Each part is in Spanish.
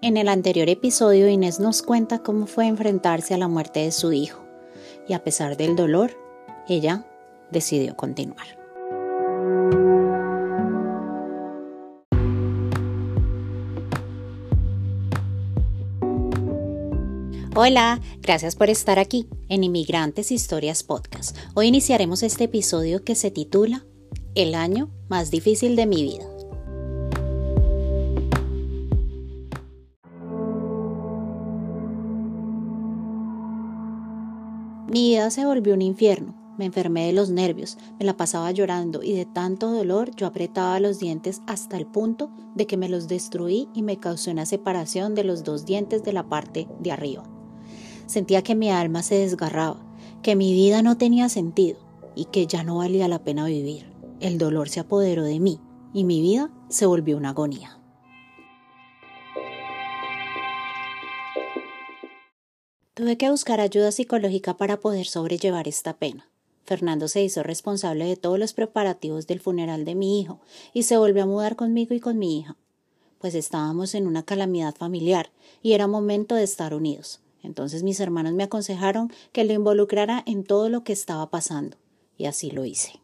En el anterior episodio Inés nos cuenta cómo fue enfrentarse a la muerte de su hijo y a pesar del dolor, ella decidió continuar. Hola, gracias por estar aquí en Inmigrantes Historias Podcast. Hoy iniciaremos este episodio que se titula El año más difícil de mi vida. Mi vida se volvió un infierno. Me enfermé de los nervios, me la pasaba llorando y de tanto dolor yo apretaba los dientes hasta el punto de que me los destruí y me causó una separación de los dos dientes de la parte de arriba. Sentía que mi alma se desgarraba, que mi vida no tenía sentido y que ya no valía la pena vivir. El dolor se apoderó de mí y mi vida se volvió una agonía. Tuve que buscar ayuda psicológica para poder sobrellevar esta pena. Fernando se hizo responsable de todos los preparativos del funeral de mi hijo y se volvió a mudar conmigo y con mi hija, pues estábamos en una calamidad familiar y era momento de estar unidos. Entonces mis hermanos me aconsejaron que lo involucrara en todo lo que estaba pasando, y así lo hice.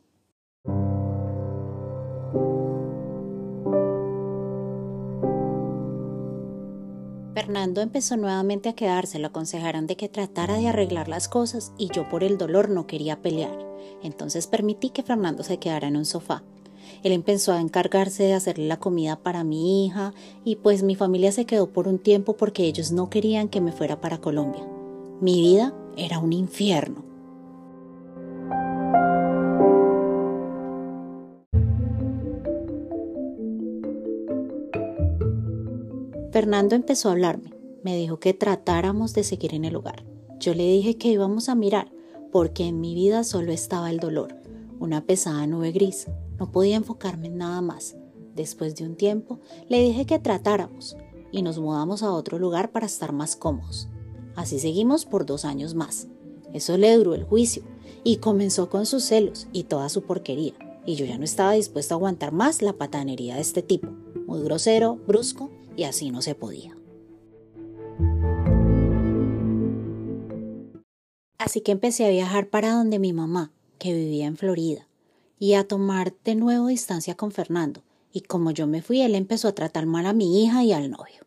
Fernando empezó nuevamente a quedarse, lo aconsejaron de que tratara de arreglar las cosas y yo por el dolor no quería pelear. Entonces permití que Fernando se quedara en un sofá. Él empezó a encargarse de hacerle la comida para mi hija y pues mi familia se quedó por un tiempo porque ellos no querían que me fuera para Colombia. Mi vida era un infierno. Fernando empezó a hablarme. Me dijo que tratáramos de seguir en el lugar. Yo le dije que íbamos a mirar, porque en mi vida solo estaba el dolor, una pesada nube gris. No podía enfocarme en nada más. Después de un tiempo, le dije que tratáramos y nos mudamos a otro lugar para estar más cómodos. Así seguimos por dos años más. Eso le duró el juicio y comenzó con sus celos y toda su porquería. Y yo ya no estaba dispuesta a aguantar más la patanería de este tipo. Muy grosero, brusco y así no se podía. Así que empecé a viajar para donde mi mamá, que vivía en Florida, y a tomar de nuevo distancia con Fernando. Y como yo me fui, él empezó a tratar mal a mi hija y al novio.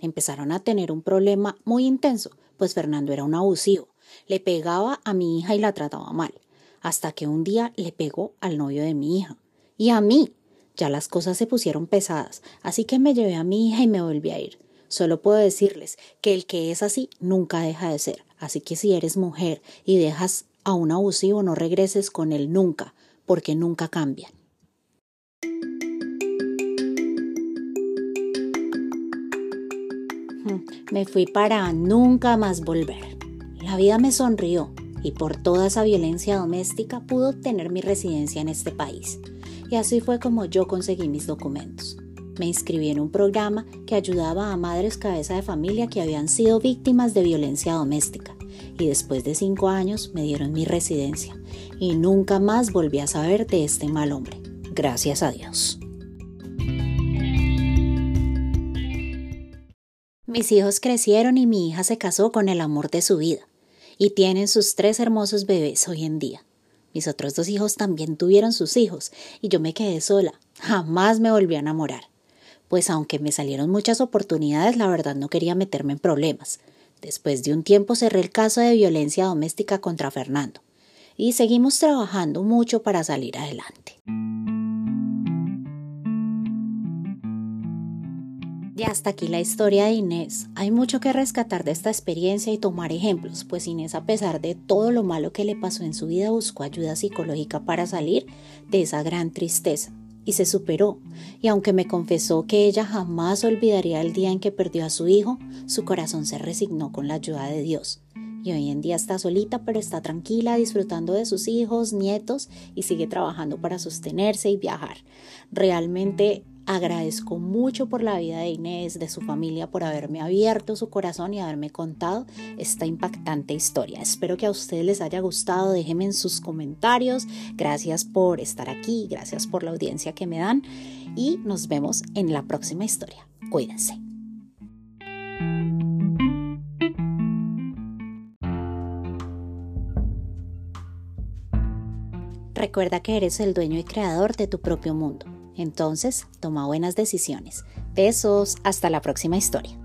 Empezaron a tener un problema muy intenso, pues Fernando era un abusivo. Le pegaba a mi hija y la trataba mal, hasta que un día le pegó al novio de mi hija. Y a mí, ya las cosas se pusieron pesadas, así que me llevé a mi hija y me volví a ir. Solo puedo decirles que el que es así nunca deja de ser, así que si eres mujer y dejas a un abusivo no regreses con él nunca, porque nunca cambian. Hmm, me fui para nunca más volver. La vida me sonrió y por toda esa violencia doméstica pude obtener mi residencia en este país y así fue como yo conseguí mis documentos. Me inscribí en un programa que ayudaba a madres cabeza de familia que habían sido víctimas de violencia doméstica y después de cinco años me dieron mi residencia y nunca más volví a saber de este mal hombre. Gracias a Dios. Mis hijos crecieron y mi hija se casó con el amor de su vida y tienen sus tres hermosos bebés hoy en día. Mis otros dos hijos también tuvieron sus hijos y yo me quedé sola. Jamás me volví a enamorar. Pues aunque me salieron muchas oportunidades, la verdad no quería meterme en problemas. Después de un tiempo cerré el caso de violencia doméstica contra Fernando y seguimos trabajando mucho para salir adelante. Y hasta aquí la historia de Inés. Hay mucho que rescatar de esta experiencia y tomar ejemplos, pues Inés a pesar de todo lo malo que le pasó en su vida buscó ayuda psicológica para salir de esa gran tristeza y se superó. Y aunque me confesó que ella jamás olvidaría el día en que perdió a su hijo, su corazón se resignó con la ayuda de Dios. Y hoy en día está solita, pero está tranquila, disfrutando de sus hijos, nietos y sigue trabajando para sostenerse y viajar. Realmente Agradezco mucho por la vida de Inés, de su familia, por haberme abierto su corazón y haberme contado esta impactante historia. Espero que a ustedes les haya gustado. Déjenme en sus comentarios. Gracias por estar aquí, gracias por la audiencia que me dan y nos vemos en la próxima historia. Cuídense. Recuerda que eres el dueño y creador de tu propio mundo entonces, toma buenas decisiones. Besos, hasta la próxima historia.